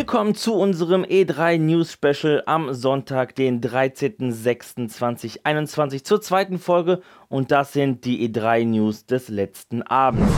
Willkommen zu unserem E3 News Special am Sonntag, den 13.06.2021 zur zweiten Folge und das sind die E3 News des letzten Abends.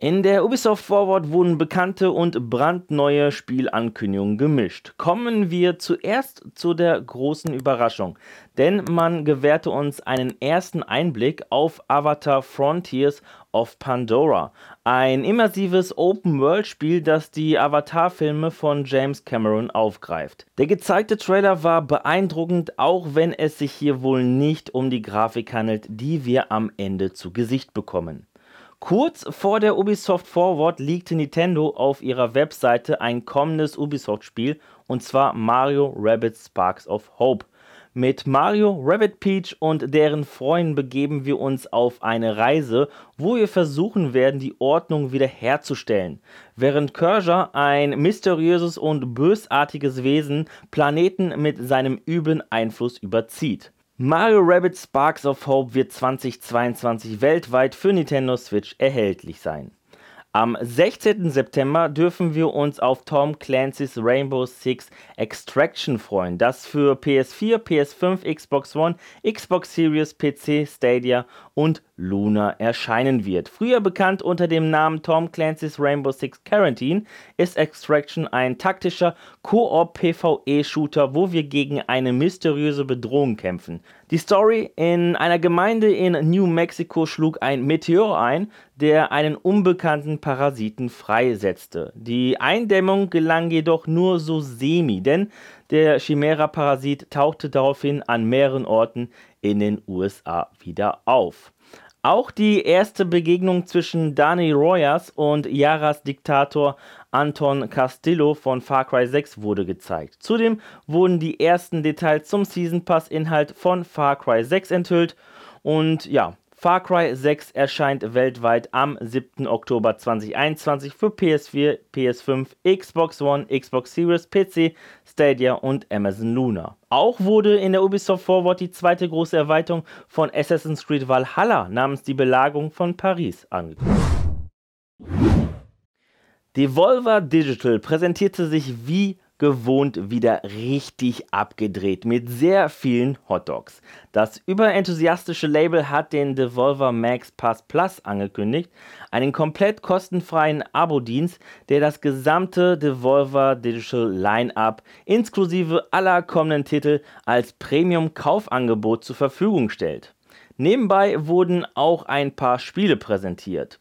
In der Ubisoft Forward wurden bekannte und brandneue Spielankündigungen gemischt. Kommen wir zuerst zu der großen Überraschung, denn man gewährte uns einen ersten Einblick auf Avatar Frontiers of Pandora, ein immersives Open-World-Spiel, das die Avatar-Filme von James Cameron aufgreift. Der gezeigte Trailer war beeindruckend, auch wenn es sich hier wohl nicht um die Grafik handelt, die wir am Ende zu Gesicht bekommen. Kurz vor der Ubisoft Forward leakte Nintendo auf ihrer Webseite ein kommendes Ubisoft-Spiel und zwar Mario Rabbit Sparks of Hope. Mit Mario, Rabbit Peach und deren Freunden begeben wir uns auf eine Reise, wo wir versuchen werden, die Ordnung wiederherzustellen. Während Kershaw, ein mysteriöses und bösartiges Wesen, Planeten mit seinem üblen Einfluss überzieht. Mario Rabbit Sparks of Hope wird 2022 weltweit für Nintendo Switch erhältlich sein. Am 16. September dürfen wir uns auf Tom Clancy's Rainbow Six Extraction freuen, das für PS4, PS5, Xbox One, Xbox Series, PC, Stadia und Luna erscheinen wird. Früher bekannt unter dem Namen Tom Clancy's Rainbow Six Quarantine ist Extraction ein taktischer Koop-PvE-Shooter, wo wir gegen eine mysteriöse Bedrohung kämpfen. Die Story: In einer Gemeinde in New Mexico schlug ein Meteor ein, der einen unbekannten Parasiten freisetzte. Die Eindämmung gelang jedoch nur so semi, denn der Chimera-Parasit tauchte daraufhin an mehreren Orten in den USA wieder auf. Auch die erste Begegnung zwischen Dani Royas und Yaras Diktator Anton Castillo von Far Cry 6 wurde gezeigt. Zudem wurden die ersten Details zum Season Pass Inhalt von Far Cry 6 enthüllt und ja, Far Cry 6 erscheint weltweit am 7. Oktober 2021 für PS4, PS5, Xbox One, Xbox Series, PC, Stadia und Amazon Luna. Auch wurde in der Ubisoft Forward die zweite große Erweiterung von Assassin's Creed Valhalla namens die Belagerung von Paris angekündigt. Devolver Digital präsentierte sich wie gewohnt wieder richtig abgedreht mit sehr vielen Hotdogs. Das überenthusiastische Label hat den Devolver Max Pass Plus angekündigt, einen komplett kostenfreien Abo-Dienst, der das gesamte Devolver Digital Line-up inklusive aller kommenden Titel als Premium-Kaufangebot zur Verfügung stellt. Nebenbei wurden auch ein paar Spiele präsentiert.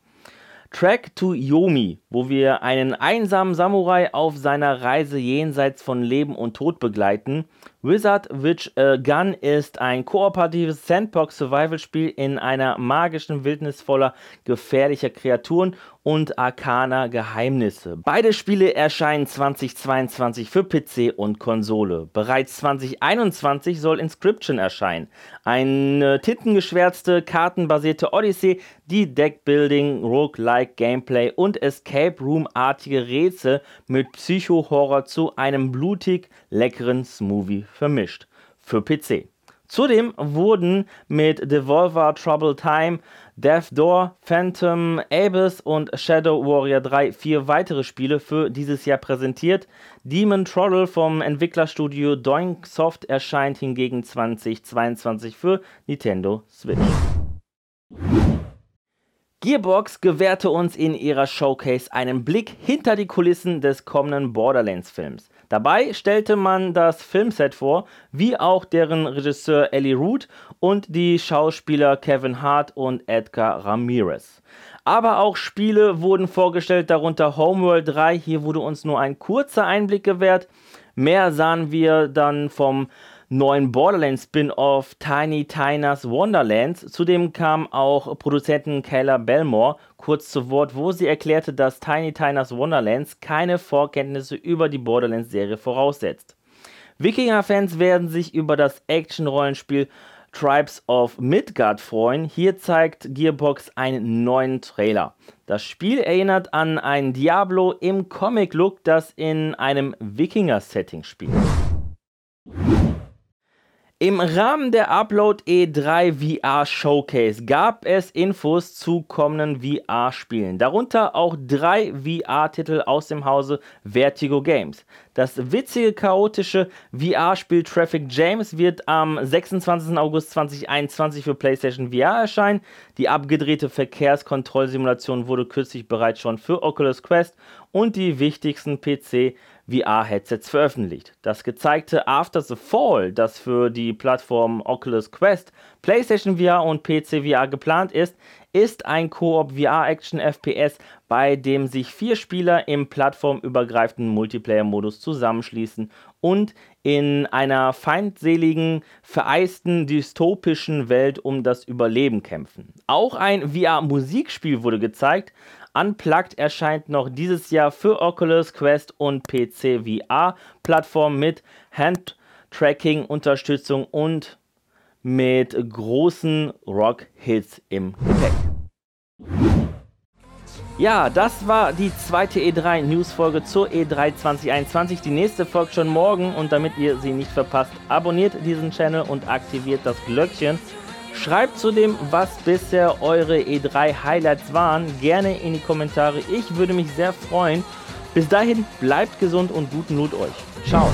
Track to Yomi, wo wir einen einsamen Samurai auf seiner Reise jenseits von Leben und Tod begleiten. Wizard Witch a Gun ist ein kooperatives Sandbox-Survival-Spiel in einer magischen Wildnis voller gefährlicher Kreaturen und arkaner Geheimnisse. Beide Spiele erscheinen 2022 für PC und Konsole. Bereits 2021 soll Inscription erscheinen. Eine tintengeschwärzte, kartenbasierte Odyssey, die Deckbuilding, Roguelike Gameplay und Escape Room-artige Rätsel mit Psycho-Horror zu einem blutig leckeren Smoothie vermischt. Für PC. Zudem wurden mit Devolver Trouble Time, Death Door, Phantom Abyss und Shadow Warrior 3 vier weitere Spiele für dieses Jahr präsentiert. Demon Troddle vom Entwicklerstudio Doink Soft erscheint hingegen 2022 für Nintendo Switch. Gearbox gewährte uns in ihrer Showcase einen Blick hinter die Kulissen des kommenden Borderlands-Films. Dabei stellte man das Filmset vor, wie auch deren Regisseur Ellie Root und die Schauspieler Kevin Hart und Edgar Ramirez. Aber auch Spiele wurden vorgestellt, darunter Homeworld 3. Hier wurde uns nur ein kurzer Einblick gewährt. Mehr sahen wir dann vom neuen Borderlands-Spin-Off Tiny Tinas Wonderlands. Zudem kam auch Produzentin Kayla Belmore kurz zu Wort, wo sie erklärte, dass Tiny Tinas Wonderlands keine Vorkenntnisse über die Borderlands-Serie voraussetzt. Wikinger-Fans werden sich über das Action-Rollenspiel Tribes of Midgard freuen. Hier zeigt Gearbox einen neuen Trailer. Das Spiel erinnert an ein Diablo im Comic-Look, das in einem Wikinger-Setting spielt. Im Rahmen der Upload E3 VR Showcase gab es Infos zu kommenden VR-Spielen, darunter auch drei VR-Titel aus dem Hause Vertigo Games. Das witzige, chaotische VR-Spiel Traffic James wird am 26. August 2021 für PlayStation VR erscheinen. Die abgedrehte Verkehrskontrollsimulation wurde kürzlich bereits schon für Oculus Quest und die wichtigsten PC VR-Headsets veröffentlicht. Das gezeigte After the Fall, das für die Plattform Oculus Quest, PlayStation VR und PC VR geplant ist, ist ein Koop VR-Action FPS, bei dem sich vier Spieler im plattformübergreifenden Multiplayer-Modus zusammenschließen und in einer feindseligen, vereisten, dystopischen Welt um das Überleben kämpfen. Auch ein VR-Musikspiel wurde gezeigt, Unplugged erscheint noch dieses Jahr für Oculus Quest und PC VR Plattform mit Hand-Tracking-Unterstützung und mit großen Rock-Hits im Gepäck. Ja, das war die zweite E3 News-Folge zur E3 2021. Die nächste folgt schon morgen und damit ihr sie nicht verpasst, abonniert diesen Channel und aktiviert das Glöckchen. Schreibt zudem, was bisher eure E3 Highlights waren, gerne in die Kommentare. Ich würde mich sehr freuen. Bis dahin, bleibt gesund und guten Loot euch. Ciao.